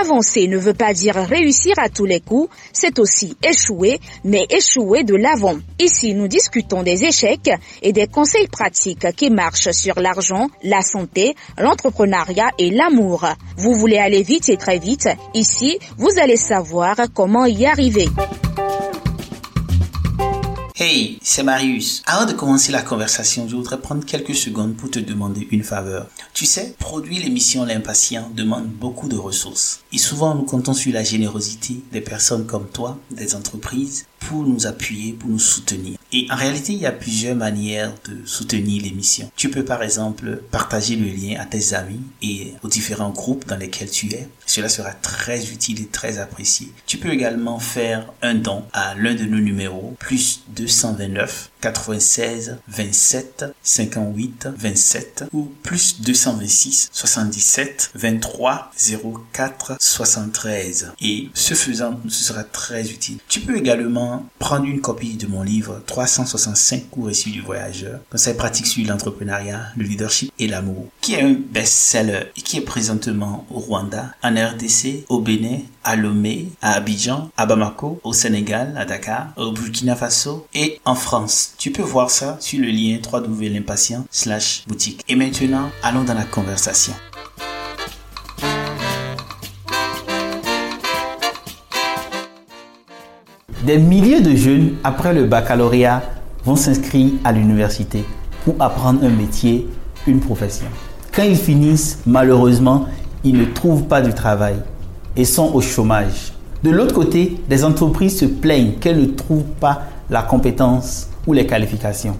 Avancer ne veut pas dire réussir à tous les coups, c'est aussi échouer, mais échouer de l'avant. Ici, nous discutons des échecs et des conseils pratiques qui marchent sur l'argent, la santé, l'entrepreneuriat et l'amour. Vous voulez aller vite et très vite Ici, vous allez savoir comment y arriver. Hey, c'est Marius. Avant de commencer la conversation, je voudrais prendre quelques secondes pour te demander une faveur. Tu sais, produire l'émission L'Impatient demande beaucoup de ressources. Et souvent, nous comptons sur la générosité des personnes comme toi, des entreprises, pour nous appuyer, pour nous soutenir. Et en réalité, il y a plusieurs manières de soutenir l'émission. Tu peux par exemple partager le lien à tes amis et aux différents groupes dans lesquels tu es. Cela sera très utile et très apprécié. Tu peux également faire un don à l'un de nos numéros, plus 229 96 27 58 27 ou plus 226 77 23 04 73. Et ce faisant, ce sera très utile. Tu peux également prendre une copie de mon livre 365 cours issus du voyageur, conseils pratiques sur l'entrepreneuriat, le leadership et l'amour, qui est un best-seller et qui est présentement au Rwanda, en RDC, au Bénin, à Lomé, à Abidjan, à Bamako, au Sénégal, à Dakar, au Burkina Faso et en France. Tu peux voir ça sur le lien www.l'impatient slash boutique. Et maintenant, allons dans la conversation. Des milliers de jeunes, après le baccalauréat, vont s'inscrire à l'université pour apprendre un métier, une profession. Quand ils finissent, malheureusement, ils ne trouvent pas du travail sont au chômage. De l'autre côté, des entreprises se plaignent qu'elles ne trouvent pas la compétence ou les qualifications.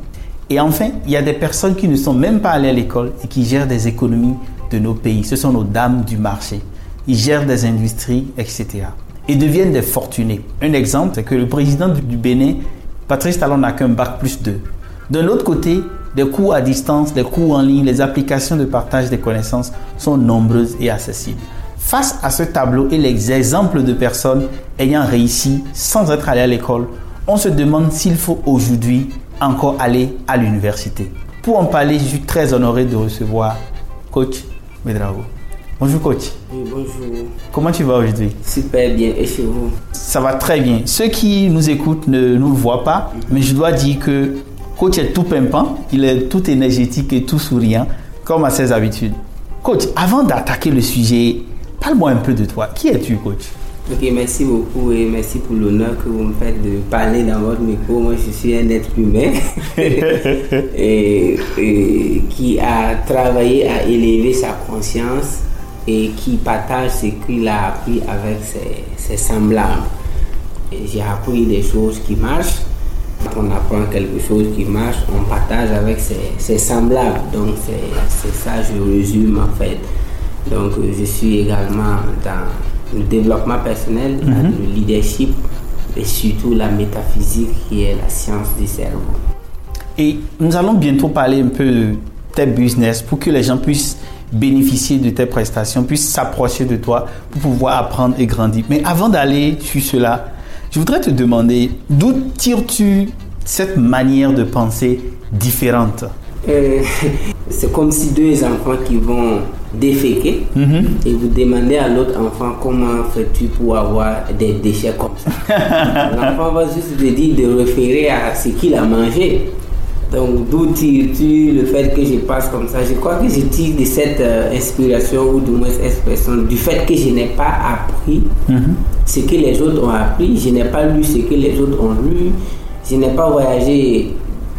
Et enfin, il y a des personnes qui ne sont même pas allées à l'école et qui gèrent des économies de nos pays. Ce sont nos dames du marché. Ils gèrent des industries, etc et deviennent des fortunés. Un exemple, c'est que le président du Bénin, Patrice Talon, n'a qu'un bac plus 2. D'un autre côté, des cours à distance, des cours en ligne, les applications de partage des connaissances sont nombreuses et accessibles. Face à ce tableau et les exemples de personnes ayant réussi sans être allées à l'école, on se demande s'il faut aujourd'hui encore aller à l'université. Pour en parler, je suis très honoré de recevoir coach Medrago. Bonjour coach. Oui, bonjour. Comment tu vas aujourd'hui? Super bien. Et chez vous? Ça va très bien. Ceux qui nous écoutent ne nous le voient pas, mais je dois dire que coach est tout pimpant, il est tout énergétique et tout souriant, comme à ses habitudes. Coach, avant d'attaquer le sujet, parle-moi un peu de toi. Qui es-tu, coach? Ok, merci beaucoup et merci pour l'honneur que vous me faites de parler dans votre micro. Moi, je suis un être humain et, qui a travaillé à élever sa conscience et qui partage ce qu'il a appris avec ses, semblables. J'ai appris des choses qui marchent. Quand on apprend quelque chose qui marche, on partage avec ses, semblables. Donc c'est ça, je résume en fait. Donc je suis également dans le développement personnel, mhm. le leadership et surtout la métaphysique qui est la science du cerveau. Et nous allons bientôt parler un peu de tes business pour que les gens puissent bénéficier de tes prestations, puissent s'approcher de toi pour pouvoir apprendre et grandir. Mais avant d'aller sur cela, je voudrais te demander d'où tires-tu cette manière de penser différente? Euh, C'est comme si deux enfants qui vont déféquer mhm. et vous demandez à l'autre enfant comment fais-tu pour avoir des déchets comme ça. L'enfant va juste te dire de référer à ce qu'il a mangé. Donc d'où tires-tu le fait que je passe comme ça? Je crois que je tire de cette euh, inspiration ou du moins expression du fait que je n'ai pas appris mhm. ce que les autres ont appris, je n'ai pas lu ce que les autres ont lu, je n'ai pas voyagé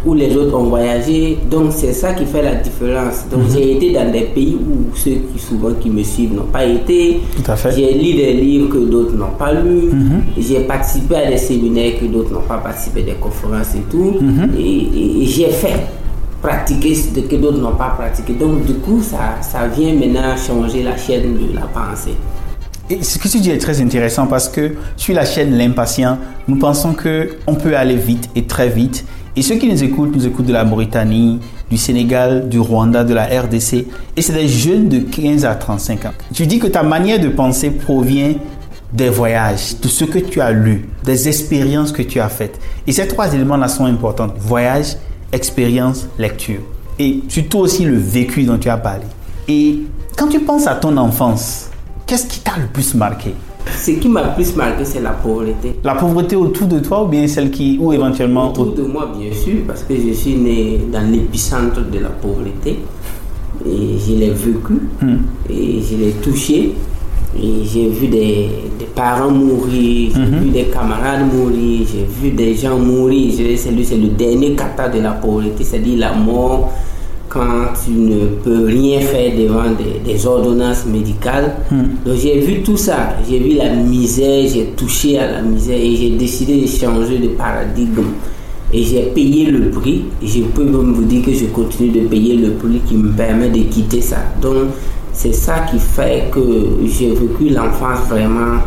où les autres ont voyagé. Donc c'est ça qui fait la différence. Donc mhm. j'ai été dans des pays où ceux qui souvent qui me suivent n'ont pas été. J'ai lu des livres que d'autres n'ont pas lus. Mhm. J'ai participé à des séminaires que d'autres n'ont pas participé, des conférences et tout. Mhm. Et, j'ai fait pratiquer ce que d'autres n'ont pas pratiqué. Donc du coup, ça, ça vient maintenant changer la chaîne de la pensée. Et ce que tu dis est très intéressant parce que sur la chaîne L'impatient, nous pensons qu'on peut aller vite et très vite et ceux qui nous écoutent, nous écoutent de la Mauritanie, du Sénégal, du Rwanda, de la RDC. Et c'est des jeunes de 15 à 35 ans. Tu dis que ta manière de penser provient des voyages, de ce que tu as lu, des expériences que tu as faites. Et ces trois éléments-là sont importants. Voyage, expérience, lecture. Et surtout aussi le vécu dont tu as parlé. Et quand tu penses à ton enfance, qu'est-ce qui t'a le plus marqué? Ce qui m'a plus marqué, c'est la pauvreté. La pauvreté autour de toi ou bien celle qui, ou éventuellement autour de moi, bien sûr, parce que je suis né dans l'épicentre de la pauvreté et je l'ai vécu hmm. et je l'ai touché. Et j'ai vu des, parents mourir, j'ai hmm. vu des camarades mourir, j'ai vu des gens mourir. C'est le dernier kata de la pauvreté, c'est-à-dire la mort quand tu ne peux rien faire devant des, ordonnances médicales. Hmm. Donc j'ai vu tout ça, j'ai vu la misère, j'ai touché à la misère et j'ai décidé de changer de paradigme et j'ai payé le prix. Je peux même vous dire que je continue de payer le prix qui me permet de quitter ça. Donc, c'est ça qui fait que j'ai vécu l'enfance vraiment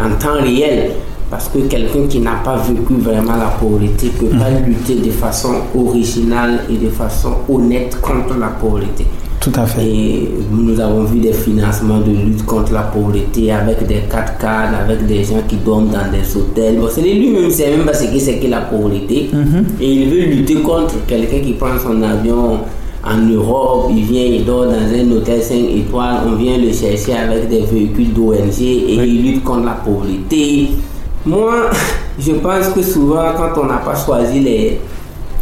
en temps réel. Parce que quelqu'un qui n'a pas vécu vraiment la pauvreté ne peut pas mhm. lutter de façon originale et de façon honnête contre la pauvreté. Tout à fait. Et nous avons vu des financements de lutte contre la pauvreté avec des 4 cadres, avec des gens qui dorment dans des hôtels. Bon, c'est lui-même, ne sait même pas ce que c'est que la pauvreté. Mhm. Et il veut lutter contre quelqu'un qui prend son avion en Europe, il vient, il dort dans un hôtel 5 étoiles, on vient le chercher avec des véhicules d'ONG et il lutte contre la pauvreté. Moi, je pense que souvent, quand on n'a pas choisi les,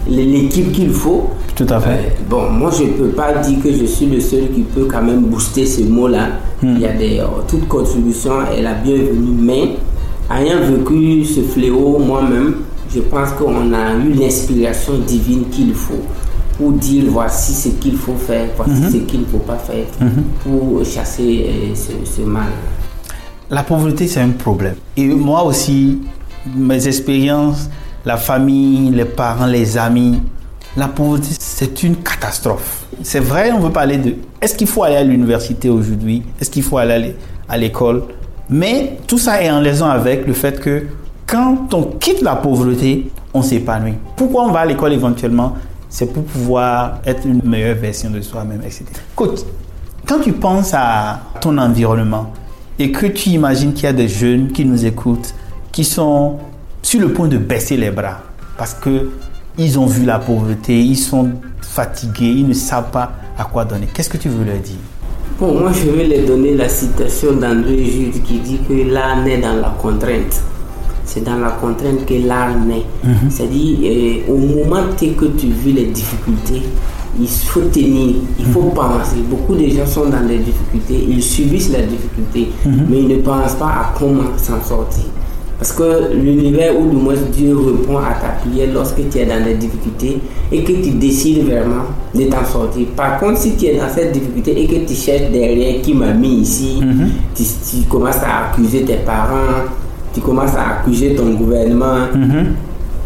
l'équipe qu'il faut. Tout à fait. Euh, bon, moi, je ne peux pas dire que je suis le seul qui peut quand même booster ce mot-là. Hmm. Il y a des, euh, toute contribution est la bienvenue, mais ayant vécu ce fléau moi-même, je pense qu'on a eu l'inspiration divine qu'il faut pour dire voici ce qu'il faut faire, voici hmm. ce qu'il ne faut pas faire hmm. pour chasser euh, ce, ce mal. La pauvreté, c'est un problème. Et moi aussi, mes expériences la famille, les parents, les amis. La pauvreté, c'est une catastrophe. C'est vrai, on veut parler de est-ce qu'il faut aller à l'université aujourd'hui? Est-ce qu'il faut aller à l'école? Mais tout ça est en liaison avec le fait que quand on quitte la pauvreté, on s'épanouit. Pourquoi on va à l'école éventuellement? C'est pour pouvoir être une meilleure version de soi-même, etc. Écoute, quand tu penses à ton environnement et que tu imagines qu'il y a des jeunes qui nous écoutent, qui sont sur le point de baisser les bras parce que ils ont vu la pauvreté, ils sont fatigués, ils ne savent pas à quoi donner. Qu'est-ce que tu veux leur dire? Bon, moi je vais leur donner la citation d'André Jude qui dit que l'art naît dans la contrainte. C'est dans la contrainte que l'art naît. Mhm. C'est-à-dire, euh, au moment que tu vis les difficultés, il faut tenir, il faut mhm. penser. Beaucoup de gens sont dans des difficultés, ils subissent la difficulté, mhm. mais ils ne pensent pas à comment s'en sortir. Parce que l'univers où du moins Dieu répond à ta prière lorsque tu es dans des difficultés et que tu décides vraiment de t'en sortir. Par contre, si tu es dans cette difficulté et que tu cherches derrière qui m'a mis ici, mhm. tu, commences à accuser tes parents, tu commences à accuser ton gouvernement,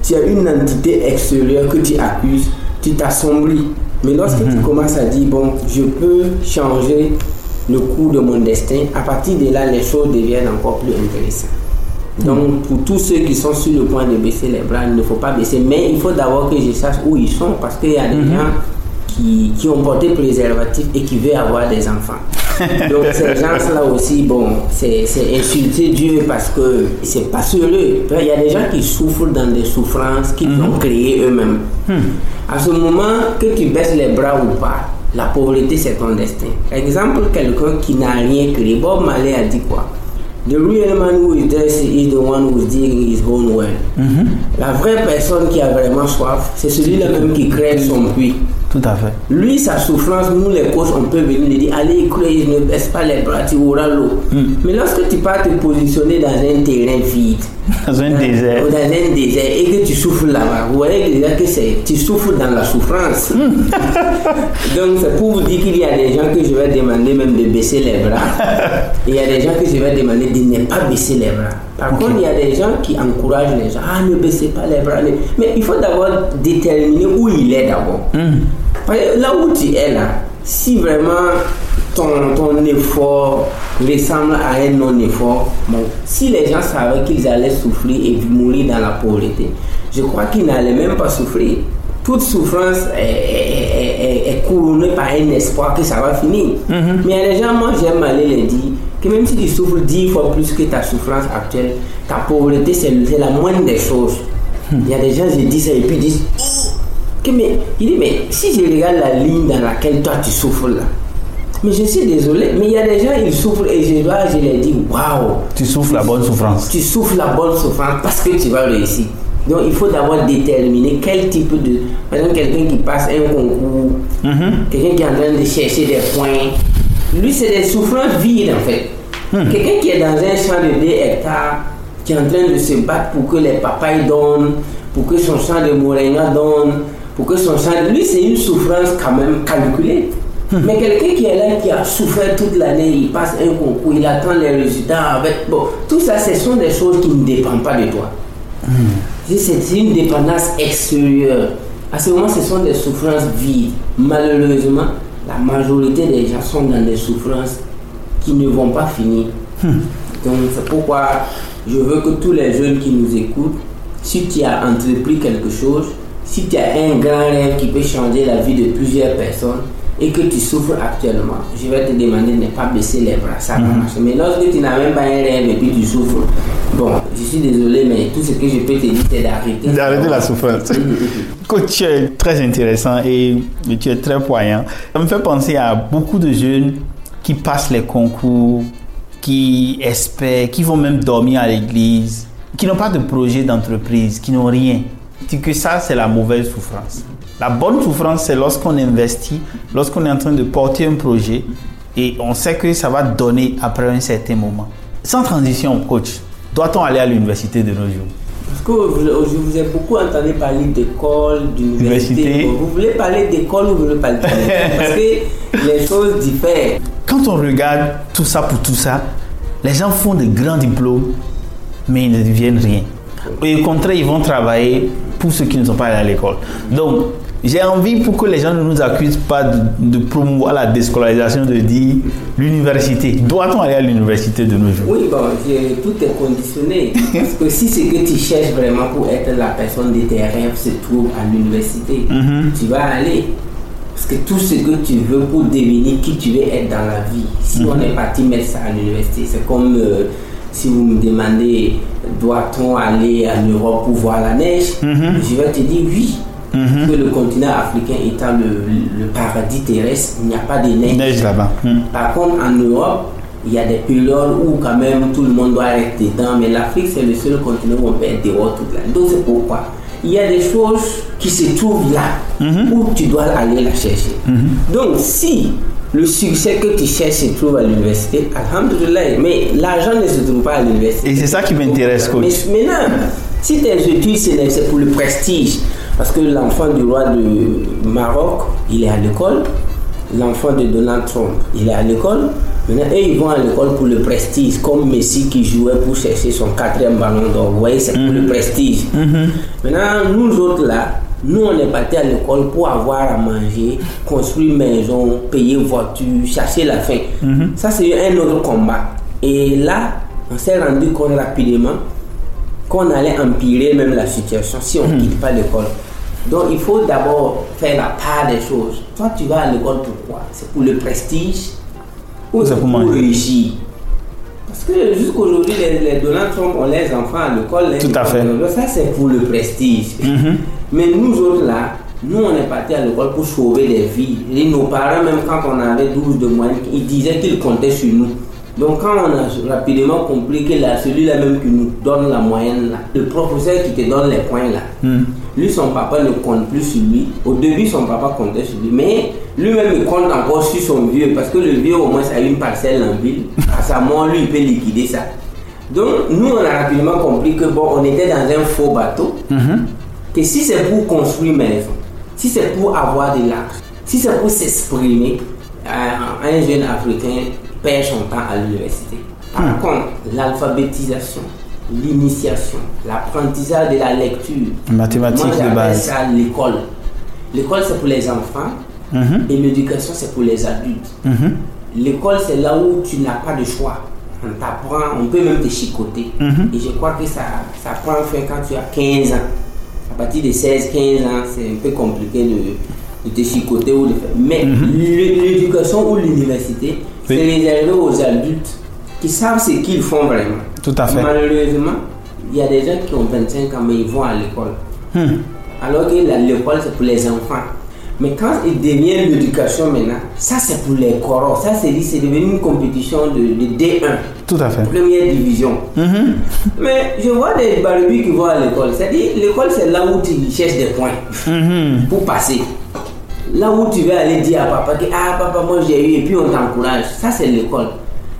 tu as une entité extérieure que tu accuses, tu t'assombris. Mais lorsque tu mhm. commences à dire, bon, je peux changer le cours de mon destin, à partir de là, les choses deviennent encore plus intéressantes. Donc, pour tous ceux qui sont sur le point de baisser les bras, il ne faut pas baisser. Mais il faut d'abord que je sache où ils sont parce qu'il y a des mhm. gens qui, qui, ont porté préservatif et qui veulent avoir des enfants. Donc, ces gens-là aussi, bon, c'est insulter Dieu parce que c'est pas sérieux. Il y a des gens qui souffrent dans des souffrances qu'ils mhm. ont créées eux-mêmes. Mhm. À ce moment que tu baisses les bras ou pas, la pauvreté, c'est ton destin. Exemple, quelqu'un qui n'a rien créé. Bob Marley a dit quoi? The real man who is thirsty is the one who is digging his own well. Mm-hmm. La vraie personne qui a vraiment soif, c'est celui-là même qui crée son puits. Tout à fait. Lui, sa souffrance, nous les coachs, on peut venir lui dire Allez, crée, ne baisse pas les bras, tu auras l'eau. Mm. Mais lorsque tu pars te positionner dans un terrain vide, dans un désert, dans un désert et que tu souffres là-bas, vous voyez déjà que c'est, tu souffres dans la souffrance. Mm. Donc, c'est pour vous dire qu'il y a des gens que je vais demander même de baisser les bras. il y a des gens que je vais demander de ne pas baisser les bras. Par contre, il y a des gens qui encouragent les gens Ah, ne baissez pas les bras. Mais il faut d'abord déterminer où il est d'abord. Mm. Là où tu es là, si vraiment ton, ton effort ressemble à un non-effort, bon, si les gens savaient qu'ils allaient souffrir et mourir dans la pauvreté, je crois qu'ils n'allaient même pas souffrir. Toute souffrance est, est, couronnée par un espoir que ça va finir. Mm-hmm. Mais il y a des gens, moi j'aime aller les dire, que même si tu souffres dix fois plus que ta souffrance actuelle, ta pauvreté, c'est la moindre des choses. Il y a des gens, qui disent ça et puis ils disent, que mais, il dit, mais si je regarde la ligne dans laquelle toi tu souffres là, mais je suis désolé, mais il y a des gens, ils souffrent et je dois, je leur dis, waouh. Tu souffres la bonne souffrance. Tu souffres la bonne souffrance parce que tu vas réussir. Donc il faut d'abord déterminer quel type de. Par exemple, quelqu'un qui passe un concours, Mhm. quelqu'un qui est en train de chercher des points. Lui, c'est des souffrances vides en fait. Hmm. Quelqu'un qui est dans un champ de 2 hectares, qui est en train de se battre pour que les papayes donnent, pour que son champ de moringa donne, pour que son champ. Lui, c'est une souffrance quand même calculée. Hmm. Mais quelqu'un qui est là, qui a souffert toute l'année, il passe un concours, il attend les résultats avec. Bon, tout ça, ce sont des choses qui ne dépendent pas de toi. Si C'est une dépendance extérieure. À ce moment, ce sont des souffrances vides. Malheureusement, la majorité des gens sont dans des souffrances qui ne vont pas finir. Donc, c'est pourquoi je veux que tous les jeunes qui nous écoutent, si tu as entrepris quelque chose, si tu as un grand rêve qui peut changer la vie de plusieurs personnes et que tu souffres actuellement, je vais te demander de ne pas baisser les bras. Ça va marcher. Mais lorsque tu n'as même pas un rêve et puis tu souffres, bon, je suis désolé, mais tout ce que je peux te dire, c'est d'arrêter. D'arrêter la souffrance. Coach, tu es très intéressant et tu es très poignant. Ça me fait penser à beaucoup de jeunes qui passent les concours, qui espèrent, qui vont même dormir à l'église, qui n'ont pas de projet d'entreprise, qui n'ont rien. Tu dis que ça, c'est la mauvaise souffrance. La bonne souffrance, c'est lorsqu'on investit, lorsqu'on est en train de porter un projet et on sait que ça va donner après un certain moment. Sans transition, coach, doit-on aller à l'université de nos jours? Parce que je vous ai beaucoup entendu parler d'école, d'université. Université. Vous voulez parler d'école ou vous voulez parler d'université Parce que les choses diffèrent. Quand on regarde tout ça pour tout ça, les gens font de grands diplômes, mais ils ne deviennent rien. Et au contraire, ils vont travailler pour ceux qui ne sont pas allés à l'école. Donc, j'ai envie pour que les gens ne nous accusent pas de, de promouvoir la déscolarisation, de dire l'université. Doit-on aller à l'université de nos jours? Oui, bon, je- tout est conditionné. Parce que si ce que tu cherches vraiment pour être la personne de tes rêves se trouve à l'université, tu vas aller. Parce que tout ce que tu veux pour devenir qui tu veux être dans la vie, si on est parti mettre ça à l'université, c'est comme euh, si vous me demandez doit-on aller en Europe pour voir la neige, je vais te dire oui. Parce que le continent africain étant le, le paradis terrestre, il n'y a pas de neige. Neige là-bas. Hmm. Par contre, en Europe, il y a des périodes où quand même tout le monde doit être dedans, mais l'Afrique c'est le seul continent où on peut être dehors toute l'année. Donc c'est pourquoi il y a des choses qui se trouvent là où tu dois aller la chercher. Donc si le succès que tu cherches se trouve à l'université, alhamdulillah, mais l'argent ne se trouve pas à l'université. Et c'est ça qui m'intéresse, coach. Mais maintenant, si tes études c'est c'est pour le prestige, parce que l'enfant du roi de Maroc, il est à l'école, l'enfant de Donald Trump, il est à l'école. Maintenant, eux, ils vont à l'école pour le prestige, comme Messi qui jouait pour chercher son quatrième ballon d'or. Vous voyez, c'est pour le prestige. Maintenant, nous autres là, nous on est partis à l'école pour avoir à manger, construire maison, payer voiture, chercher la faim. Ça, c'est un autre combat. Et là, on s'est rendu compte rapidement qu'on allait empirer même la situation si on ne quitte pas l'école. Donc il faut d'abord faire la part des choses. Toi, tu vas à l'école pourquoi C'est pour le prestige ou C'est pour pour réussir Parce que jusqu'aujourd'hui, les, les Donald Trump ont les enfants à l'école. Tout à fait. Ça, c'est pour le prestige. Mais nous autres là, nous on est partis à l'école pour sauver des vies. Et nos parents, même quand on avait 12 de moyenne, ils disaient qu'ils comptaient sur nous. Donc quand on a rapidement compris que là, celui-là même qui nous donne la moyenne là, le professeur qui te donne les points là, lui son papa ne compte plus sur lui. Au début son papa comptait sur lui, mais lui-même il compte encore sur son vieux parce que le vieux au moins a une parcelle en ville. À sa mort, lui il peut liquider ça. Donc nous on a rapidement compris que bon, on était dans un faux bateau. Que si c'est pour construire maison, si c'est pour avoir de l'argent, si c'est pour s'exprimer, euh, un jeune africain perd son temps à l'université. Par contre, l'alphabétisation, l'initiation, l'apprentissage de la lecture, Mathématiques moi de base. ça l'école. L'école c'est pour les enfants Mhm. et l'éducation c'est pour les adultes. Mhm. L'école, c'est là où tu n'as pas de choix. On t'apprend, on peut même te chicoter. Et je crois que ça, ça prend fin quand tu as 15 ans. À partir de 16, 15 ans, c'est un peu compliqué de, de te chicoter ou de faire. Mais l'é- l'éducation ou l'université, c'est Oui. réservé aux adultes qui savent ce qu'ils font vraiment. Tout à fait. Malheureusement, il y a des gens qui ont 25 ans, mais ils vont à l'école. Hmm. Alors que l'école, c'est pour les enfants. Mais quand il devient l'éducation maintenant, ça c'est pour les coraux. Ça c'est devenu une compétition de, de D1, Tout à fait. première division. Mhm. Mais je vois des barbecues qui vont à l'école. C'est-à-dire, l'école c'est là où tu cherches des points Mhm. pour passer. Là où tu vas aller dire à papa que ah papa moi j'ai eu et puis on t'encourage. Ça c'est l'école.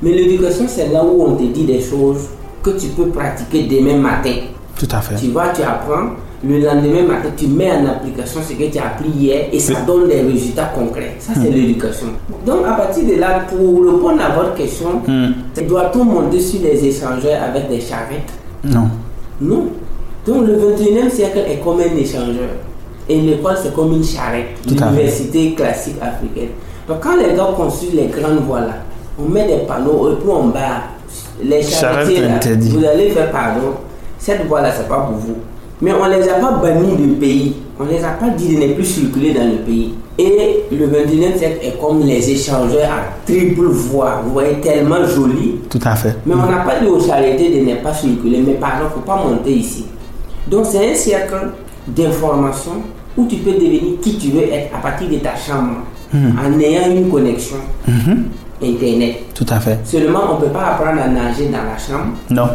Mais l'éducation c'est là où on te dit des choses que tu peux pratiquer demain matin. Tout à fait. Tu vas, tu apprends. Le lendemain matin, tu mets en application ce que tu as appris hier et ça donne des résultats concrets. Ça, c'est l'éducation. Donc, à partir de là, pour répondre à votre question, Hmm. doit-on monter sur les échangeurs avec des charrettes Non. Non. Donc, le 21e siècle est comme un échangeur. Et l'école, c'est comme une charrette. L'université classique africaine. Donc, quand les gars construisent les grandes voies là, on met des panneaux et puis on bat les Charrette charretiers là. interdit. Vous allez faire pardon. Cette voie là, c'est pas pour vous. Mais on les a pas bannis du pays. On les a pas dit de ne plus circuler dans le pays. Et le 21e siècle est comme les échangeurs à triple voie. Vous voyez, tellement joli. Tout à fait. Mais on n'a pas dit aux charrettés de ne pas circuler, mais par exemple, il ne faut pas monter ici. Donc c'est un siècle d'information où tu peux devenir qui tu veux être à partir de ta chambre, en ayant une connexion Internet. Tout à fait. Seulement, on ne peut pas apprendre à nager dans la chambre, Non.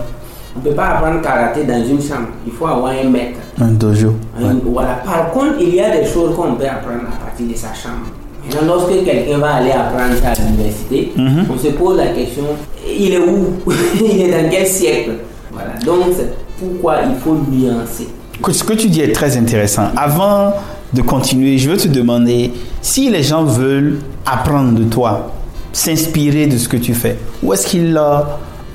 On ne peut pas apprendre karaté dans une chambre, il faut avoir un maître. Un dojo. Un- Voilà. Par contre, il y a des choses qu'on peut apprendre à partir de sa chambre. Maintenant, lorsque quelqu'un va aller apprendre ça à l'université, on se pose la question, il est où? Il est dans quel siècle? Voilà. Donc, c'est pourquoi il faut nuancer. Ce que tu dis est très intéressant. Avant de continuer, je veux te demander si les gens veulent apprendre de toi, s'inspirer de ce que tu fais, où est-ce qu'ils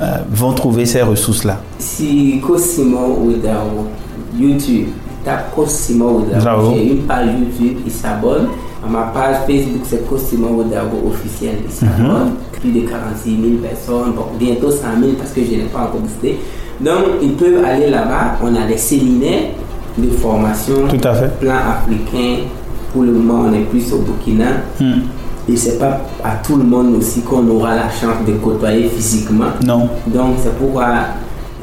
euh, vont trouver ces ressources-là Si Cosimo Ouedraogo, YouTube, tape Cosimo. Ouedraogo, j'ai une page YouTube, il s'abonne. À ma page Facebook, c'est Cosimo Ouedraogo officiel, il s'abonne. Plus de 46 000 personnes, bon, bientôt 100 000 parce que je n'ai pas encore boosté. Donc, ils peuvent aller là-bas. On a des séminaires de formation, Tout à fait. plan africain. Pour le moment, on est plus au Burkina. Hmm. Et c'est pas à tout le monde aussi qu'on aura la chance de côtoyer physiquement. Non. Donc c'est pourquoi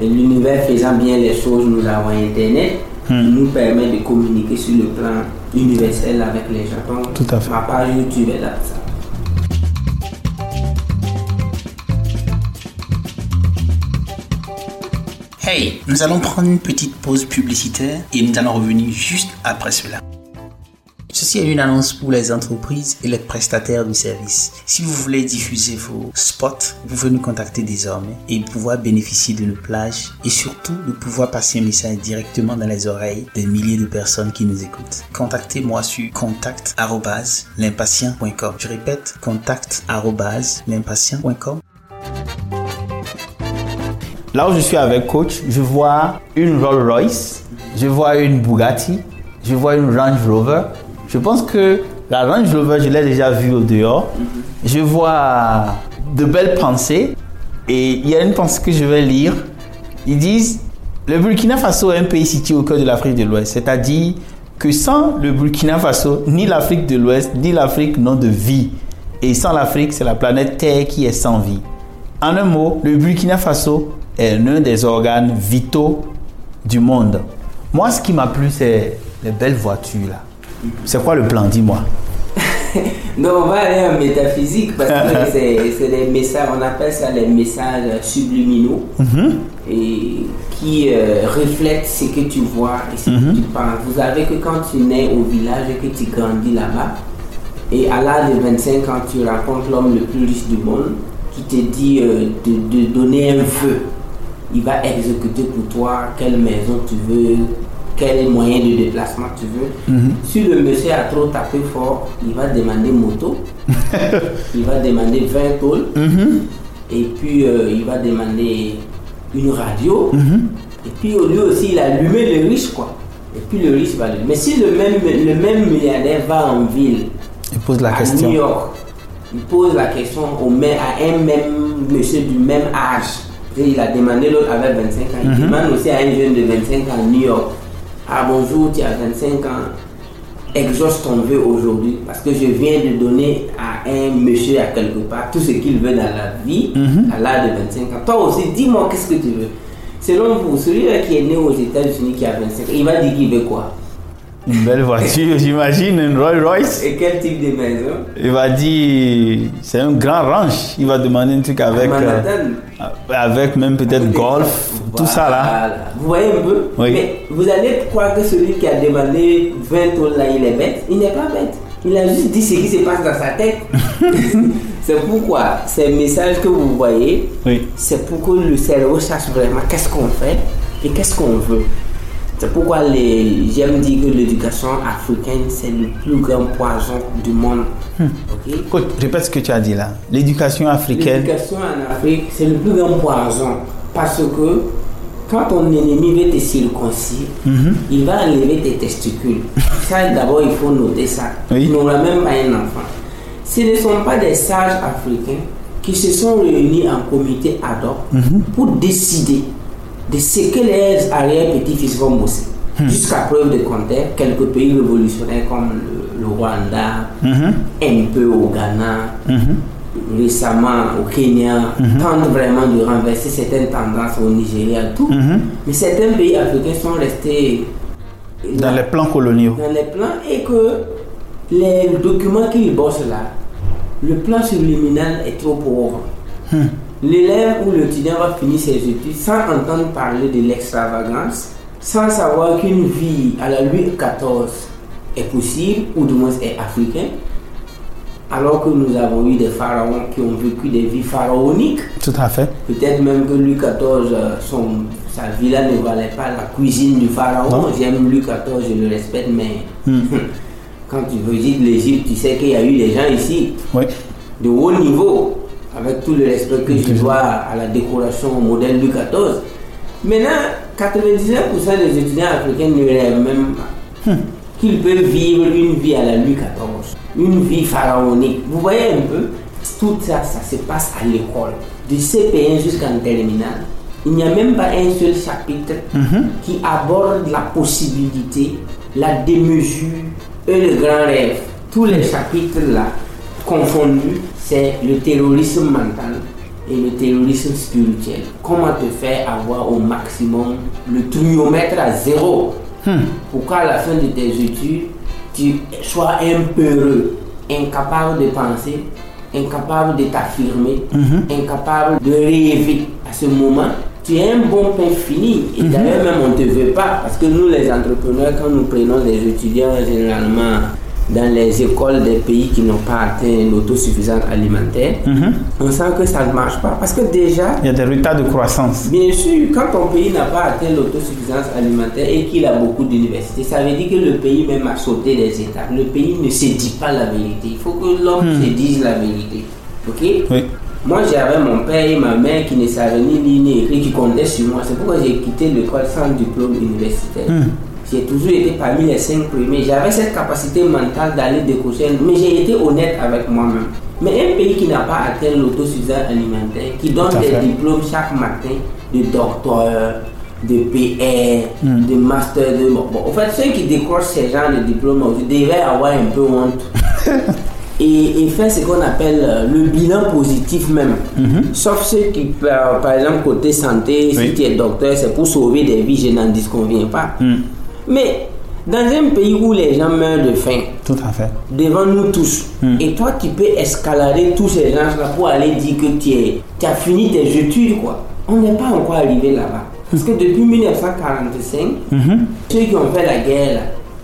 l'univers faisant bien les choses, nous avons Internet, Hmm. qui nous permet de communiquer sur le plan universel avec les gens. Donc, Tout à fait. Ma page YouTube est là pour ça. Hey, nous allons prendre une petite pause publicitaire et nous allons revenir juste après cela. Ceci est une annonce pour les entreprises et les prestataires de services. Si vous voulez diffuser vos spots, vous pouvez nous contacter désormais et pouvoir bénéficier de nos plages et surtout de pouvoir passer un message directement dans les oreilles des milliers de personnes qui nous écoutent. Contactez-moi sur contact@l'impatient.com. Je répète, contact@l'impatient.com. Là où je suis avec coach, je vois une Rolls Royce, je vois une Bugatti, je vois une Range Rover. Je pense que la Range Rover, je l'ai déjà vue au dehors. Je vois de belles pensées et il y a une pensée que je vais lire. Ils disent le Burkina Faso est un pays situé au cœur de l'Afrique de l'Ouest, c'est-à-dire que sans le Burkina Faso, ni l'Afrique de l'Ouest, ni l'Afrique n'ont de vie. Et sans l'Afrique, c'est la planète Terre qui est sans vie. En un mot, le Burkina Faso est l'un des organes vitaux du monde. Moi, ce qui m'a plu, c'est les belles voitures là. C'est quoi le plan Dis-moi. Donc on va aller en métaphysique parce que c'est des messages, on appelle ça les messages subliminaux et qui euh, reflètent ce que tu vois et ce que tu penses. Vous savez que quand tu nais au village et que tu grandis là-bas, et à l'âge de 25 ans, tu rencontres l'homme le plus riche du monde qui te dit euh, de, de donner un vœu. Il va exécuter pour toi quelle maison tu veux, quel moyen de déplacement tu veux. Si le monsieur a trop tapé fort, il va demander moto, il va demander 20 tôles, et puis euh, il va demander une radio, et puis lui aussi il a allumé le riche quoi. Et puis le riche va le. Mais si le même, le même milliardaire va en ville, Il pose la à question. New York, il pose la question au même, à un même monsieur du même âge. Et il a demandé l'autre avait 25 ans. Il demande aussi à un jeune de 25 ans à New York. Ah bonjour, tu as 25 ans. exauce ton vœu aujourd'hui parce que je viens de donner à un monsieur à quelque part tout ce qu'il veut dans la vie Mhm. à l'âge de 25 ans. Toi aussi, dis-moi qu'est-ce que tu veux. Selon vous, celui-là qui est né aux États-Unis qui a 25 ans, il va dire qu'il veut quoi? Une belle voiture, j'imagine, une Rolls Royce. Et quel type de maison? Il va dire, c'est un grand ranch. Il va demander un truc avec, euh, Manhattan. avec même peut-être golf, tout ça là. Vous voyez un peu? Oui. Mais vous allez croire que celui qui a demandé 20 tonnes là, il est bête. Il n'est pas bête. Il a juste dit ce qui se passe dans sa tête. c'est pourquoi ces messages que vous voyez, Oui. c'est pour que le cerveau sache vraiment qu'est-ce qu'on fait et qu'est-ce qu'on veut. C'est pourquoi les... j'aime dire que l'éducation africaine, c'est le plus grand poison du monde. Ok? Écoute, répète ce que tu as dit là. L'éducation africaine. L'éducation en Afrique, c'est le plus grand poison. Parce que quand ton ennemi veut te circoncire, Mhm. il va enlever tes testicules. Ça, d'abord, il faut noter ça. Oui. Il n'aura même pas un enfant. Ce ne sont pas des sages africains qui se sont réunis en comité ad hoc Mhm. pour décider de ce que les arrière-petits-fils vont bosser. Hmm. Jusqu'à preuve de contraire, quelques pays révolutionnaires comme le, le Rwanda, Mhm. un peu au Ghana, Mhm. récemment au Kenya, tentent vraiment de renverser certaines tendances au Nigeria, tout. Mhm. Mais certains pays africains sont restés Dans les plans coloniaux. dans les plans et que les documents qu'ils bossent là, le plan subliminal est trop pauvre. L'élève ou l'étudiant va finir ses études sans entendre parler de l'extravagance, sans savoir qu'une vie à la Louis XIV est possible, ou du moins est africain, alors que nous avons eu des pharaons qui ont vécu des vies pharaoniques. Tout à fait. Peut-être même que Louis XIV, euh, son, sa villa ne valait pas la cuisine du pharaon. J'aime Louis XIV, je le respecte, mais Hmm. quand tu visites l'Égypte, tu sais qu'il y a eu des gens ici Oui. de haut niveau, avec tout le respect que je dois à la décoration au modèle Louis XIV. Maintenant, 99% des étudiants africains ne rêvent même pas qu'ils peuvent vivre une vie à la Louis XIV, une vie pharaonique. Vous voyez un peu, tout ça, ça se passe à l'école, du CP1 jusqu'en terminale. Il n'y a même pas un seul chapitre qui aborde la possibilité, la démesure et le grand rêve. Tous les chapitres là, confondus, c'est le terrorisme mental et le terrorisme spirituel. Comment te faire avoir au maximum le triomètre à zéro? Pour qu'à la fin de tes études, tu sois un peureux, incapable de penser, incapable de t'affirmer, incapable de rêver. À ce moment, tu es un bon pain fini. Et d'ailleurs, même on ne te veut pas. Parce que nous, les entrepreneurs, quand nous prenons des étudiants, généralement dans les écoles des pays qui n'ont pas atteint l'autosuffisance alimentaire, on sent que ça ne marche pas. Parce que déjà, Il y a des retards de croissance. Bien sûr, quand ton pays n'a pas atteint l'autosuffisance alimentaire et qu'il a beaucoup d'universités, ça veut dire que le pays même a sauté des étapes. Le pays ne se dit pas la vérité. Il faut que l'homme se dise la vérité. Ok? Oui. Moi, j'avais mon père et ma mère qui ne savaient ni lire ni écrire, qui comptaient sur moi. C'est pourquoi j'ai quitté l'école sans diplôme universitaire. J'ai toujours été parmi les cinq premiers. J'avais cette capacité mentale d'aller décocher, mais j'ai été honnête avec moi-même. Mais un pays qui n'a pas atteint l'autosuffisance alimentaire, qui donne des diplômes chaque matin de docteur, de PR, de master, de... Bon, en fait, ceux qui décrochent ces genres de diplômes devaient avoir un peu honte et, et faire ce qu'on appelle euh, le bilan positif même. Sauf ceux qui, par, par exemple, côté santé, Oui. si tu es docteur, c'est pour sauver des vies, je n'en disconviens pas. Mais dans un pays où les gens meurent de faim, Tout à fait. devant nous tous, et toi tu peux escalader tous ces gens-là pour aller dire que tu, es, tu as fini tes études, quoi. On n'est pas encore arrivé là-bas. Parce que depuis 1945, ceux qui ont fait la guerre, là,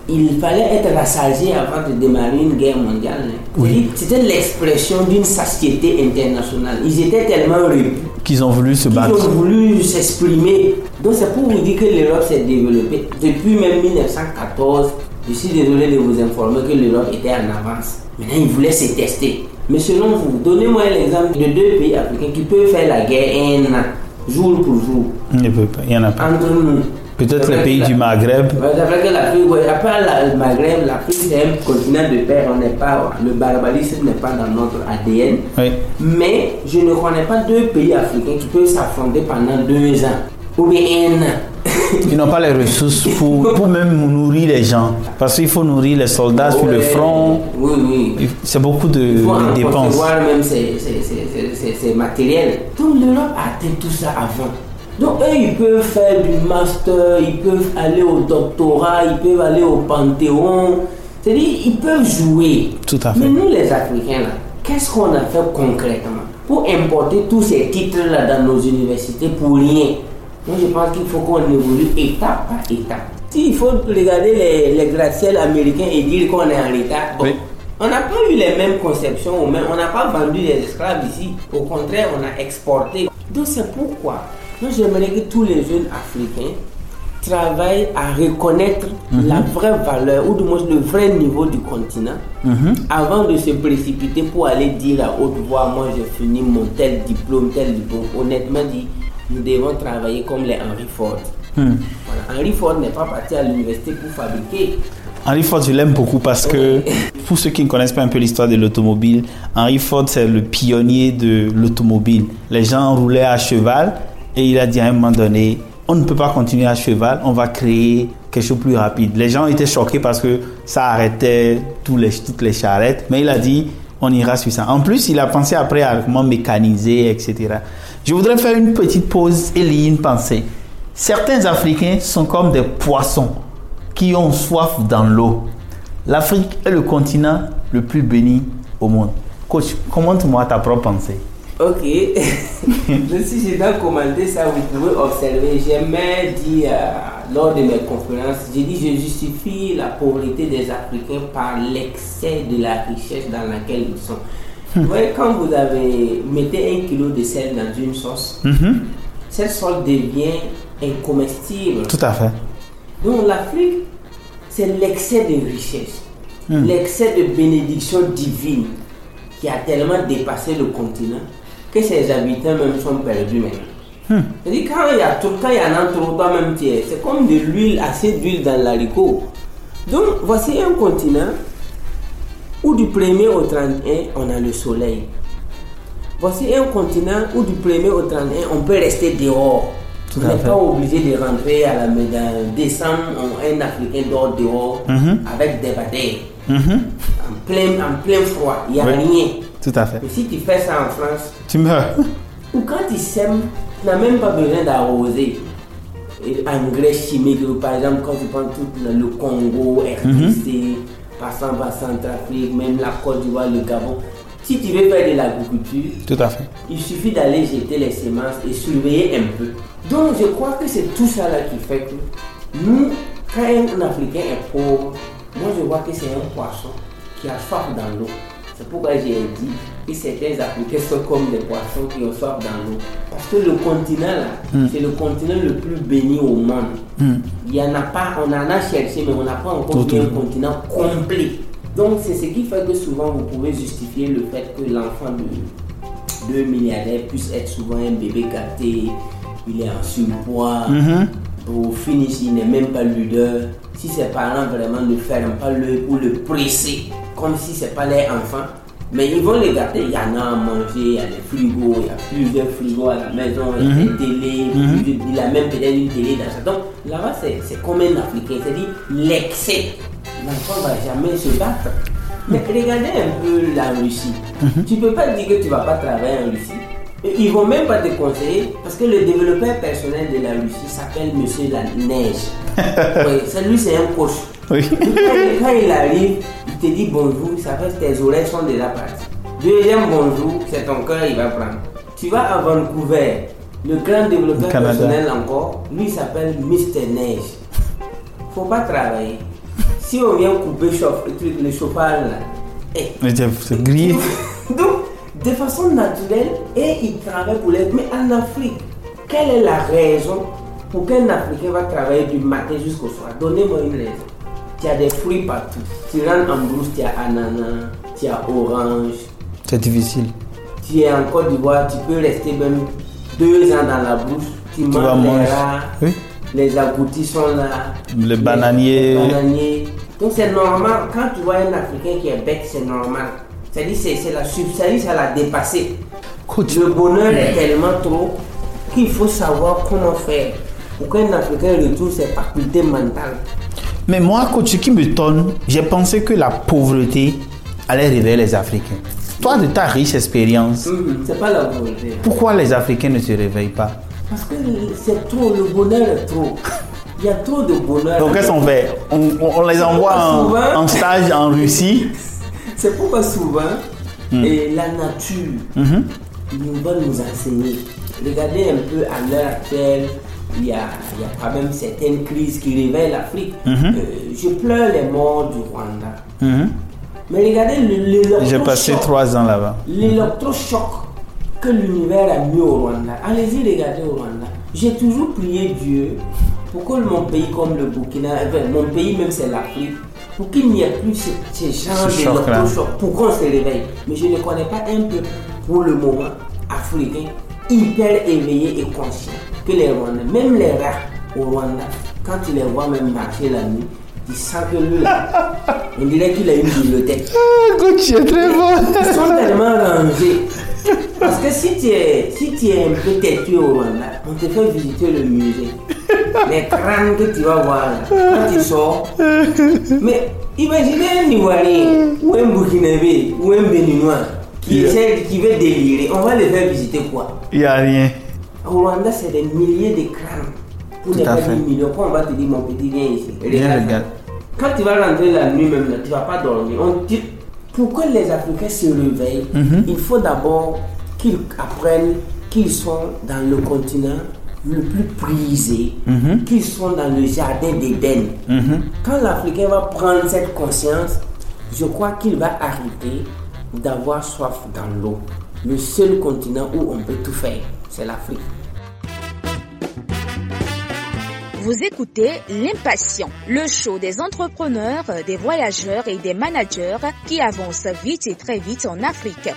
il fallait être rassasié avant de démarrer une guerre mondiale. hein. Oui. C'était l'expression d'une satiété internationale. Ils étaient tellement repus Qu'ils ont voulu se ils battre. ont voulu s'exprimer. Donc c'est pour vous dire que l'Europe s'est développée. Depuis même 1914, je suis désolé de vous informer que l'Europe était en avance. Maintenant, ils voulaient se tester. Mais selon vous, donnez-moi l'exemple de deux pays africains qui peuvent faire la guerre un an, jour pour jour, Il ne peut pas. Il n'y en a pas. entre nous. Peut-être les pays du Maghreb. Ouais, C'est vrai que l'Afrique, ouais, après la- le Maghreb, l'Afrique c'est un continent de paix. On n'est pas, le barbarisme n'est pas dans notre ADN. Oui. Mais je ne connais pas deux pays africains qui peuvent s'affronter pendant deux ans. ou bien un Ils n'ont pas les ressources pour, pour même nourrir les gens. Parce qu'il faut nourrir les soldats sur le front. Oui, oui. C'est beaucoup de, Il faut dépenses. concevoir même ces matériels. Donc l'Europe a atteint tout ça avant. Donc eux, ils peuvent faire du master, ils peuvent aller au doctorat, ils peuvent aller au Panthéon. C'est-à-dire, ils peuvent jouer. Tout à fait. Mais nous, les Africains, qu'est-ce qu'on a fait concrètement pour importer tous ces titres-là dans nos universités pour rien? Moi, je pense qu'il faut qu'on évolue étape par étape. S'il faut regarder les, les gratte-ciels américains et dire qu'on est en retard, bon, Oui. on n'a pas eu les mêmes conceptions, on n'a pas vendu des esclaves ici. Au contraire, on a exporté. Donc c'est pourquoi moi j'aimerais que tous les jeunes africains travaillent à reconnaître la vraie valeur, ou du moins le vrai niveau du continent, avant de se précipiter pour aller dire à haute voix, moi j'ai fini mon tel diplôme, tel diplôme. Honnêtement dit, nous devons travailler comme les Henry Ford. Hmm. Voilà. Henry Ford n'est pas parti à l'université pour fabriquer. Henry Ford, je l'aime beaucoup parce que, pour ceux qui ne connaissent pas un peu l'histoire de l'automobile, Henry Ford, c'est le pionnier de l'automobile. Les gens roulaient à cheval et il a dit à un moment donné, on ne peut pas continuer à cheval, on va créer quelque chose de plus rapide. Les gens étaient choqués parce que ça arrêtait tous les, toutes les charrettes, mais il a dit, on ira sur ça. En plus, il a pensé après à comment mécaniser, etc. Je voudrais faire une petite pause et lire une pensée. Certains Africains sont comme des poissons qui ont soif dans l'eau. L'Afrique est le continent le plus béni au monde. Coach, commente-moi ta propre pensée. Ok. Si je dois commenter ça, vous pouvez observer. J'aimais dire euh, lors de mes conférences, j'ai dit je justifie la pauvreté des Africains par l'excès de la richesse dans laquelle ils sont. Vous voyez, quand vous avez mettez un kilo de sel dans une sauce, cette sauce devient incomestible. Tout à fait. Donc l'Afrique, c'est l'excès de richesse, l'excès de bénédiction divine qui a tellement dépassé le continent que ses habitants même sont perdus maintenant. C'est-à-dire quand il y a trop, quand il y en a trop, toi-même c'est comme de l'huile, assez d'huile dans l'haricot. Donc voici un continent où du 1er au 31, on a le soleil. Voici un continent où du 1er au 31, on peut rester dehors. Tout on n'est pas obligé de rentrer à la maison. Décembre, on- un Africain dort dehors avec des batailles. En, plein, en plein froid, il n'y a Oui. rien. Tout à fait. Mais si tu fais ça en France, Tu meurs. ou quand ils sèment, tu n'as même pas besoin d'arroser. Engrais chimiques, par exemple, quand tu prends tout le, le Congo, RDC, passant par Centrafrique, même la Côte d'Ivoire, le Gabon. Si tu veux faire de l'agriculture, Tout à fait. il suffit d'aller jeter les semences et surveiller un peu. Donc je crois que c'est tout ça là qui fait que nous, quand un Africain est pauvre, moi je vois que c'est un poisson qui a soif dans l'eau. C'est pourquoi j'ai dit que certains Africains sont comme des poissons qui ont soif dans l'eau. Parce que le continent là, c'est le continent le plus béni au monde. Il y en a pas, on en a cherché, mais on n'a pas encore vu un de continent complet. Donc c'est ce qui fait que souvent vous pouvez justifier le fait que l'enfant de deux milliardaires puisse être souvent un bébé gâté, il est en surpoids, au finish il n'est même pas leader. Si ses parents vraiment ne ferment pas l'œil ou le presser, comme si c'est pas leur enfant, mais ils vont les gâter, il y en a à manger, il y a des frigos, il y a plusieurs frigos à la maison, il y a des télés, plusieurs- il a même peut-être une télé dans sa... Donc là-bas c'est c'est comme un Africain, c'est-à-dire l'excès. L'enfant va jamais se battre. Mais regardez un peu la Russie. Tu peux pas dire que tu vas pas travailler en Russie. Et ils vont même pas te conseiller parce que le développeur personnel de la Russie s'appelle Monsieur la Neige. oui, c'est lui, c'est un coach. Oui. Quand, quand il arrive, il te dit bonjour, ça fait que tes oreilles sont déjà parties. Deuxième bonjour, c'est ton cœur, il va prendre. Tu vas à Vancouver, le grand développeur Canada. personnel encore, lui s'appelle Mr. Neige. Faut pas travailler. Si on vient couper chauffe- le, chauffage là, eh, c'est grillé. donc, de façon naturelle, et il travaille pour l'aide. Mais en Afrique, quelle est la raison pour qu'un Africain va travailler du matin jusqu'au soir Donnez-moi une raison. Tu as des fruits partout. Tu rentres en brousse, tu as ananas, tu as orange. C'est difficile. Tu es en Côte d'Ivoire, tu peux rester même deux ans dans la brousse. Tu, Tu manges les rats, Oui. les agoutis sont là. Le les- bananier. les bananiers. Donc c'est normal, quand tu vois un Africain qui est bête, c'est normal. C'est-à-dire c'est c'est la substance, ça l'a dépassé. Le bonheur est tellement trop qu'il faut savoir comment faire pour qu'un Africain retrouve ses facultés mentales. Mais moi, coach, ce qui me tonne, j'ai pensé que la pauvreté allait réveiller les Africains. Toi, de ta riche expérience, Mhm, C'est pas la pauvreté. pourquoi les Africains ne se réveillent pas? Parce que c'est trop, le bonheur est trop. Il y a trop de bonheur. Donc, qu'est-ce qu'on fait on, les envoie en, en stage en Russie? C'est pourquoi souvent, et la nature nous va nous enseigner. Regardez un peu à l'heure actuelle, il y, a, il y a quand même certaines crises qui réveillent l'Afrique. Hmm. Euh, je pleure les morts du Rwanda. Mhm. Mais regardez le- l'électrochoc. J'ai passé trois ans là-bas. L'électrochoc que l'univers a mis au Rwanda. Allez-y, regardez au Rwanda. J'ai toujours prié Dieu pour que mon pays comme le Burkina, enfin, mon pays même c'est l'Afrique, pour qu'il n'y ait plus ce, ce genre Ce d'électrochoc, pour qu'on se réveille. Mais je ne connais pas un peuple pour le moment africain hyper éveillé et conscient que les Rwandais, même les rats au Rwanda, quand tu les vois même marcher la nuit, tu sens que lui, là, on dirait qu'il a une bibliothèque. Ah, très bon. Ils sont tellement rangés. Parce que si tu es, si tu es un peu têtu au Rwanda, on te fait visiter le musée. Les crânes que tu vas voir là, quand tu sors. Mais imaginez un Ivoirien, ou un Burkinabé, ou un Béninois qui, Yeah. essaie, qui veut délirer. On va les faire visiter quoi? Il n'y a rien. Au Rwanda, c'est des milliers de crânes. Pour Tout ne à pas fait. dire millions. Quand on va te dire, mon petit, viens ici. Regarde. Quand tu vas rentrer la nuit même, là, tu vas pas dormir. On dit, pour que les Africains se réveillent, Mhm. il faut d'abord qu'ils apprennent qu'ils sont dans le continent le plus prisé, Mhm. qu'ils sont dans le jardin d'Éden. Quand l'Africain va prendre cette conscience, je crois qu'il va arrêter d'avoir soif dans l'eau. Le seul continent où on peut tout faire, c'est l'Afrique. Vous écoutez L'Impatient, le show des entrepreneurs, des voyageurs et des managers qui avancent vite et très vite en Afrique.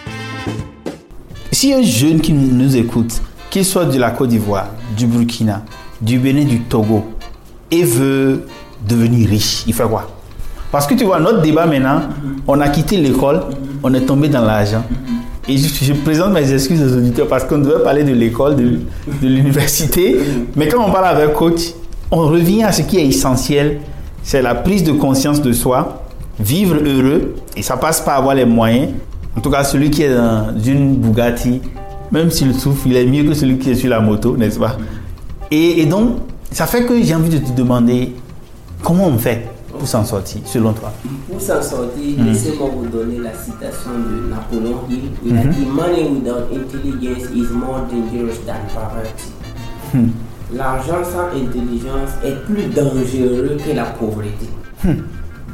Si un jeune qui nous écoute, qu'il soit de la Côte d'Ivoire, du Burkina, du Bénin, du Togo, et veut devenir riche, il fait quoi? Parce que tu vois, notre débat maintenant, on a quitté l'école, on est tombé dans l'argent. Et je, je présente mes excuses aux auditeurs parce qu'on devait parler de l'école, de, de l'université. Mais quand on parle avec coach, on revient à ce qui est essentiel, c'est la prise de conscience de soi, vivre heureux, et ça passe par avoir les moyens. En tout cas, celui qui est dans une Bugatti, même s'il souffre, il est mieux que celui qui est sur la moto, n'est-ce pas? Et, et donc, ça fait que j'ai envie de te demander comment on fait pour s'en sortir, selon toi? Pour s'en sortir, laissez-moi vous donner la citation de Napoléon Hill. Il a dit Money without intelligence is more dangerous than poverty. L'argent sans intelligence est plus dangereux que la pauvreté.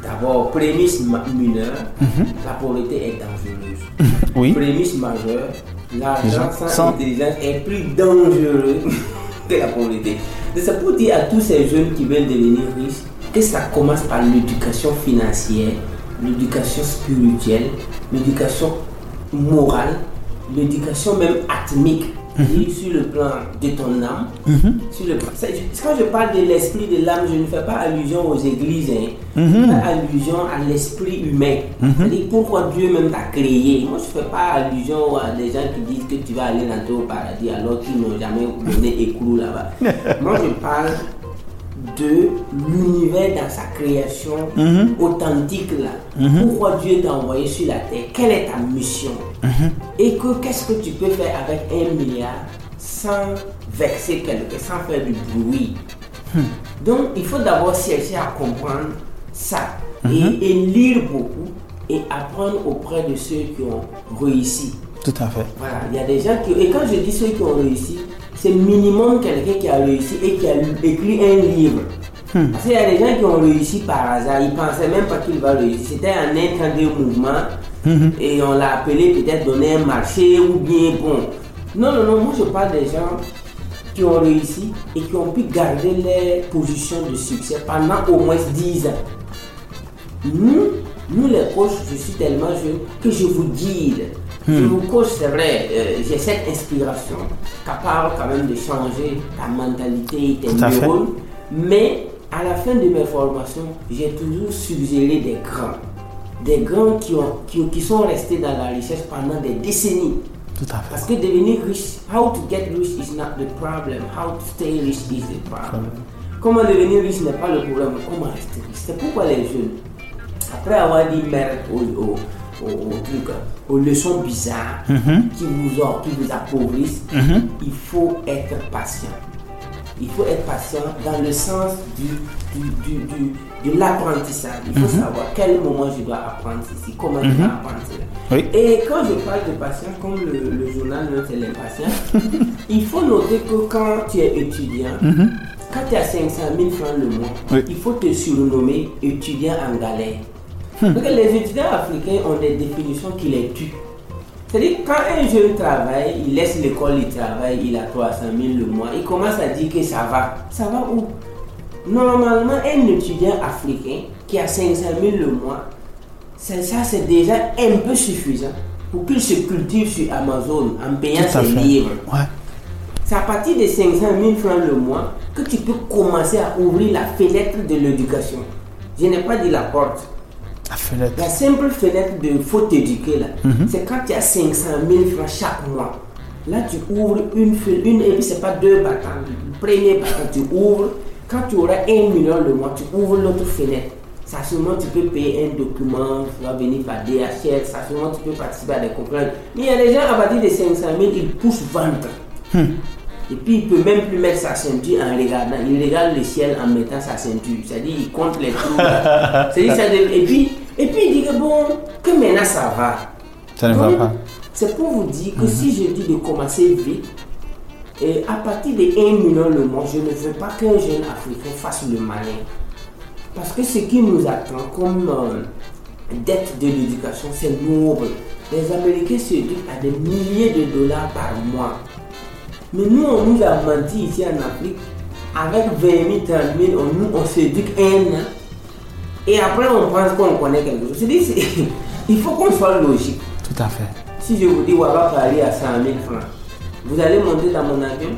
D'abord, prémisse mineure, la pauvreté est dangereuse. Oui. Prémisse majeure, l'argent sans, Sans- intelligence est plus dangereux que la pauvreté. Et C'est pour dire à tous ces jeunes qui veulent devenir riches que ça commence par l'éducation financière, l'éducation spirituelle, l'éducation morale, l'éducation même atmique. Et sur le plan de ton âme, sur le plan- quand je parle de l'esprit de l'âme, je ne fais pas allusion aux églises, hein. je fais allusion à l'esprit humain. C'est-à-dire pourquoi Dieu même t'a créé. Moi, je ne fais pas allusion à des gens qui disent que tu vas aller rentrer au paradis alors qu'ils n'ont jamais donné écrou là-bas. Moi, je parle de l'univers dans sa création authentique là. Pourquoi Dieu t'a envoyé sur la terre? Quelle est ta mission? Et que qu'est-ce que tu peux faire avec un milliard sans vexer quelqu'un, sans faire du bruit? Donc il faut d'abord chercher à comprendre ça et, et lire beaucoup et apprendre auprès de ceux qui ont réussi. Tout à fait. Voilà, il y a des gens qui. Et quand je dis ceux qui ont réussi, c'est minimum quelqu'un qui a réussi et qui a écrit un livre. Parce qu'il y a des gens qui ont réussi par hasard, ils pensaient même pas qu'ils vont réussir. C'était un de mouvement et on l'a appelé peut-être donner un marché ou bien bon. Non, non, non, moi je parle des gens qui ont réussi et qui ont pu garder leur position de succès pendant au moins 10 ans. Nous, nous les coachs, je suis tellement jeune que je vous guide. Je vous coach, c'est vrai, euh, j'ai cette inspiration capable quand même de changer ta mentalité, tes neurones. Mais à la fin de mes formations, j'ai toujours suggéré des grands. Des grands qui, ont, qui, qui sont restés dans la richesse pendant des décennies. Tout à fait. Parce que devenir riche, how to get rich is not the problem. How to stay rich is the problem. Comment devenir riche n'est pas le problème. Comment rester riche C'est pourquoi les jeunes, après avoir dit merde aux, aux, trucs, aux leçons bizarres qui, vous ont, qui vous appauvrissent, il faut être patient. Il faut être patient dans le sens du, du, du, du- de l'apprentissage. Il faut savoir quel moment je dois apprendre ceci, comment je dois apprendre cela. Oui. Et quand je parle de patience, comme le, le journal note c'est l'impatience, il faut noter que quand tu es étudiant, quand tu as 500 000 francs le mois, Oui. il faut te surnommer étudiant en galère. Parce que les étudiants africains ont des définitions qui les tuent. C'est-à-dire, quand un jeune travaille, il laisse l'école, il travaille, il a 300 000 le mois, il commence à dire que ça va. Ça va où? Normalement, un étudiant africain qui a 500 000 le mois, ça, ça, c'est déjà un peu suffisant pour qu'il se cultive sur Amazon en payant ses fait. livres. Ouais. C'est à partir de 500 000 francs le mois que tu peux commencer à ouvrir la fenêtre de l'éducation. Je n'ai pas dit la porte. La fenêtre. La simple fenêtre de faut t'éduquer là, c'est quand tu as 500 000 francs chaque mois. Là, tu ouvres une fenêtre, une, et puis c'est pas deux battants. Le premier battant, tu ouvres. Quand tu auras un million le mois, tu ouvres l'autre fenêtre. Ça seulement tu peux payer un document, tu vas venir par DHL, ça seulement tu peux participer à des conférences. Mais il y a des gens à partir de 500 000, ils poussent ventre. Et puis il peut même plus mettre sa ceinture en regardant. Il regarde le ciel en mettant sa ceinture. C'est-à-dire il compte les trous. là. C'est-à-dire, ça dev- et puis et puis il dit que bon, que maintenant ça va. Ça ne va pas. C'est pour vous dire que si je dis de commencer vite, et à partir de 1 million le mois, je ne veux pas qu'un jeune Africain fasse le malin. Parce que ce qui nous attend comme euh, dette de l'éducation, c'est noble. Les Américains s'éduquent à des milliers de dollars par mois. Mais nous, on nous a menti ici en Afrique. Avec 20 000, 30 000, on, nous, on s'éduque un an. Et après, on pense qu'on connaît quelque chose. C'est- il faut qu'on soit logique. Tout à fait. Si je vous dis Ouaga Paris à 100 000 francs, vous allez monter dans mon avion?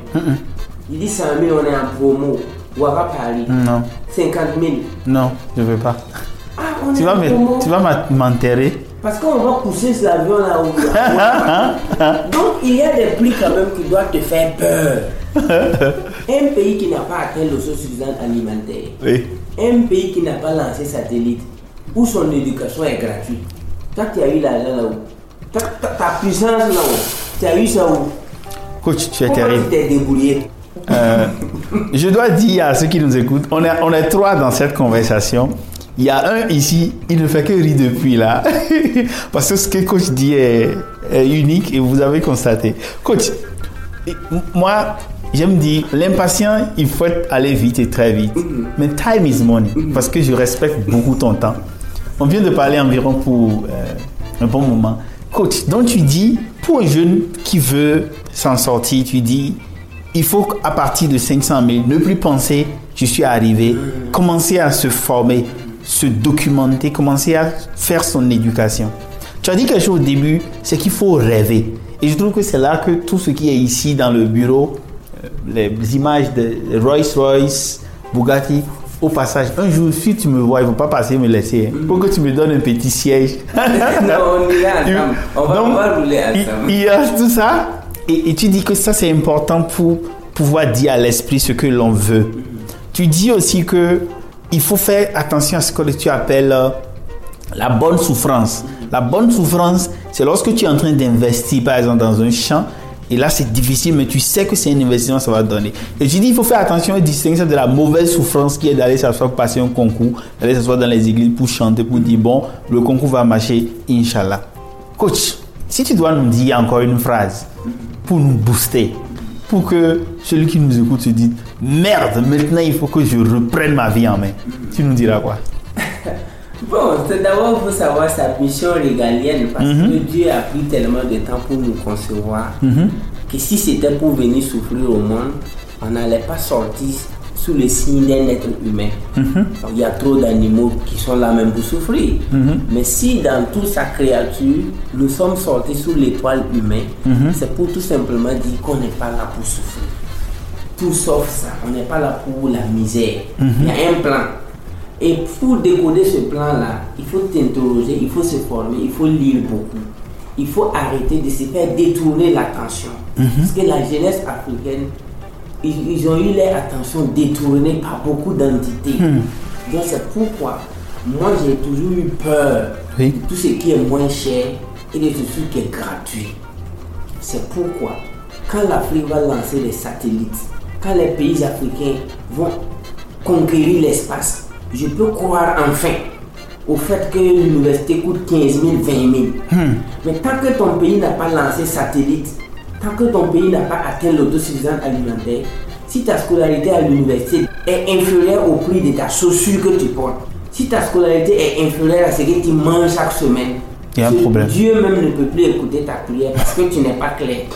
Il dit 100 000, on est en promo. Ouaga Paris, Non, 50 000. non, je veux pas. Ah, on Tu est vas me- promo. tu vas m'enterrer? Parce qu'on va pousser cet avion là où. Donc il y a des prix quand même qui doivent te faire peur. Un pays qui n'a pas atteint l'autosuffisance alimentaire, Oui. un pays qui n'a pas lancé satellite, où son éducation est gratuite. Toi, tu as eu l'argent là-haut. Ta, ta- ta puissance là-haut, tu as eu ça où? Coach, tu es terrible. tu t'es débrouillé? Euh, je dois dire à ceux qui nous écoutent, on est, on est trois dans cette conversation. Il y a un ici, il ne fait que rire depuis là. Parce que ce que coach dit est, unique et vous avez constaté. Coach, moi, j'aime dire, l'impatient, il faut aller vite et très vite. Mais time is money. Parce que je respecte beaucoup ton temps. On vient de parler environ pour euh, un bon moment. Coach, donc tu dis, pour un jeune qui veut s'en sortir, tu dis, il faut qu'à partir de 500 000, ne plus penser, je suis arrivé, commencer à se former, se documenter, commencer à faire son éducation. Tu as dit quelque chose au début, c'est qu'il faut rêver. Et je trouve que c'est là que tout ce qui est ici dans le bureau, euh, les images de Rolls-Royce, Bugatti, au passage, un jour, si tu me vois, il ne faut pas passer me laisser. Il faut que tu me donnes un petit siège. Non, on est là ensemble. On va, Donc, on va rouler il- ensemble. Il y a tout ça. Et, et tu dis que ça, c'est important pour pouvoir dire à l'esprit ce que l'on veut. Tu dis aussi que il faut faire attention à ce que tu appelles euh, la bonne souffrance. La bonne souffrance, c'est lorsque tu es en train d'investir, par exemple, dans un champ. Et là, c'est difficile, mais tu sais que c'est un investissement, ça va donner. Et tu dis, il faut faire attention à distinguer de la mauvaise souffrance qui est d'aller s'asseoir passer un concours, d'aller s'asseoir dans les églises pour chanter, pour dire, bon, le concours va marcher, Inch'Allah. Coach, si tu dois nous dire encore une phrase pour nous booster, pour que celui qui nous écoute se dise merde, maintenant il faut que je reprenne ma vie en main, tu nous diras quoi? Bon, tout d'abord, il faut savoir sa mission régalienne parce que Dieu a pris tellement de temps pour nous concevoir que si c'était pour venir souffrir au monde, on n'allait pas sortir sous le signe d'un être humain. Donc, Il y a trop d'animaux qui sont là même pour souffrir. Mais si dans toute sa créature, nous sommes sortis sous l'étoile humaine, c'est pour tout simplement dire qu'on n'est pas là pour souffrir. Tout sauf ça, on n'est pas là pour la misère. Il y a un plan. Et pour décoder ce plan-là, il faut t'interroger, il faut se former, il faut lire beaucoup. il faut arrêter de se faire détourner l'attention. Parce que la jeunesse africaine, ils, ils ont eu leur attention détournée par beaucoup d'entités. Donc c'est pourquoi moi j'ai toujours eu peur Oui. de tout ce qui est moins cher et de tout ce qui est gratuit. C'est pourquoi quand l'Afrique va lancer les satellites, quand les pays africains vont conquérir l'espace, je peux croire enfin au fait que l'université coûte 15 000, 20 000. Mais tant que ton pays n'a pas lancé satellite, tant que ton pays n'a pas atteint l'autosuffisance alimentaire, si ta scolarité à l'université est inférieure au prix de ta chaussure que tu portes, si ta scolarité est inférieure à ce que tu manges chaque semaine, Il y a un problème. Dieu même ne peut plus écouter ta prière parce que tu n'es pas clair.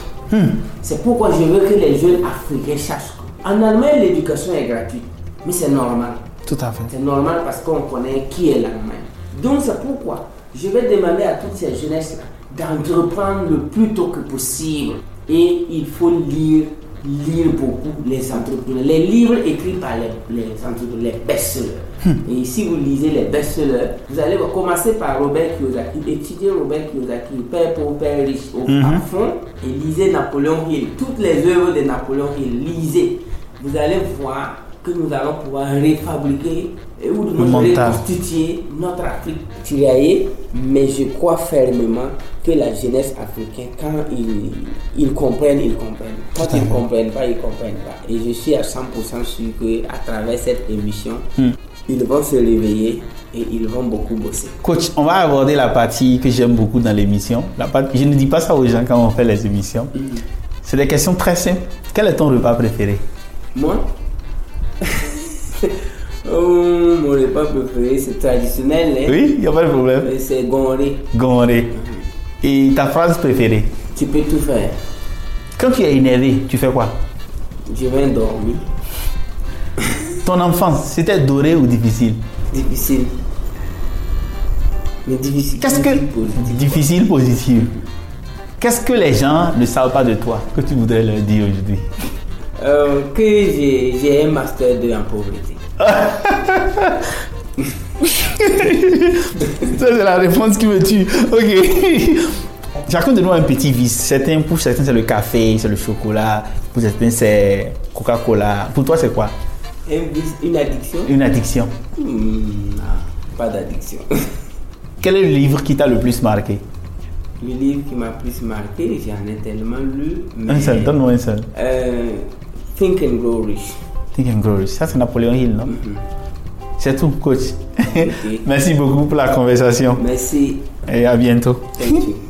C'est pourquoi je veux que les jeunes africains sachent. En Allemagne, l'éducation est gratuite, mais c'est normal. Tout à fait. C'est normal parce qu'on connaît qui est l'Allemagne. Donc c'est pourquoi je vais demander à toutes ces jeunesses-là d'entreprendre le plus tôt que possible. Et il faut lire, lire beaucoup les entrepreneurs. Les livres écrits par les, les entrepreneurs, les best-sellers. Et si vous lisez les best-sellers, vous allez commencer par Robert Kiyosaki. Étudiez Robert Kiyosaki, Père pauvre, Père riche, au à fond. Et lisez Napoléon Hill. Toutes les œuvres de Napoléon Hill, lisez. Vous allez voir que nous allons pouvoir réfabriquer et ou mental. reconstituer notre Afrique tiraillée. Mais je crois fermement que la jeunesse africaine, quand ils, ils comprennent, ils comprennent. Quand ils ne comprennent pas, ils ne comprennent pas. Et je suis à 100% sûr qu'à travers cette émission, ils vont se réveiller et ils vont beaucoup bosser. Coach, on va aborder la partie que j'aime beaucoup dans l'émission. La partie- Je ne dis pas ça aux gens quand on fait les émissions. C'est des questions très simples. Quel est ton repas préféré? Moi Oh, mon repas préféré, c'est traditionnel. Hein? Oui, il n'y a pas de problème. C'est gonré. Gondé. Et ta phrase préférée? Tu peux tout faire. Quand tu es énervé, tu fais quoi? Je viens dormir. Ton enfance, c'était doré ou difficile? Difficile. Mais difficile. Qu'est-ce que... Positif. Difficile, positif? Qu'est-ce que les gens ne savent pas de toi que tu voudrais leur dire aujourd'hui? Euh, que j'ai un master 2 en pauvreté. Ça, c'est la réponse qui me tue. Ok. Chacun de nous a un petit vice. Certains, pour certains, c'est le café, c'est le chocolat. Pour certains, c'est Coca-Cola. Pour toi, c'est quoi? Un vice, une addiction? Une addiction. Hmm, non, pas d'addiction. Quel est le livre qui t'a le plus marqué? Le livre qui m'a plus marqué, j'en ai tellement lu. Mais, Un seul, donne-moi un seul. Euh, Think and Grow Rich. Think and Grow Rich. Ça, c'est Napoléon Hill, non? C'est tout, coach. Merci beaucoup pour la conversation. Merci. Et à bientôt. Thank you.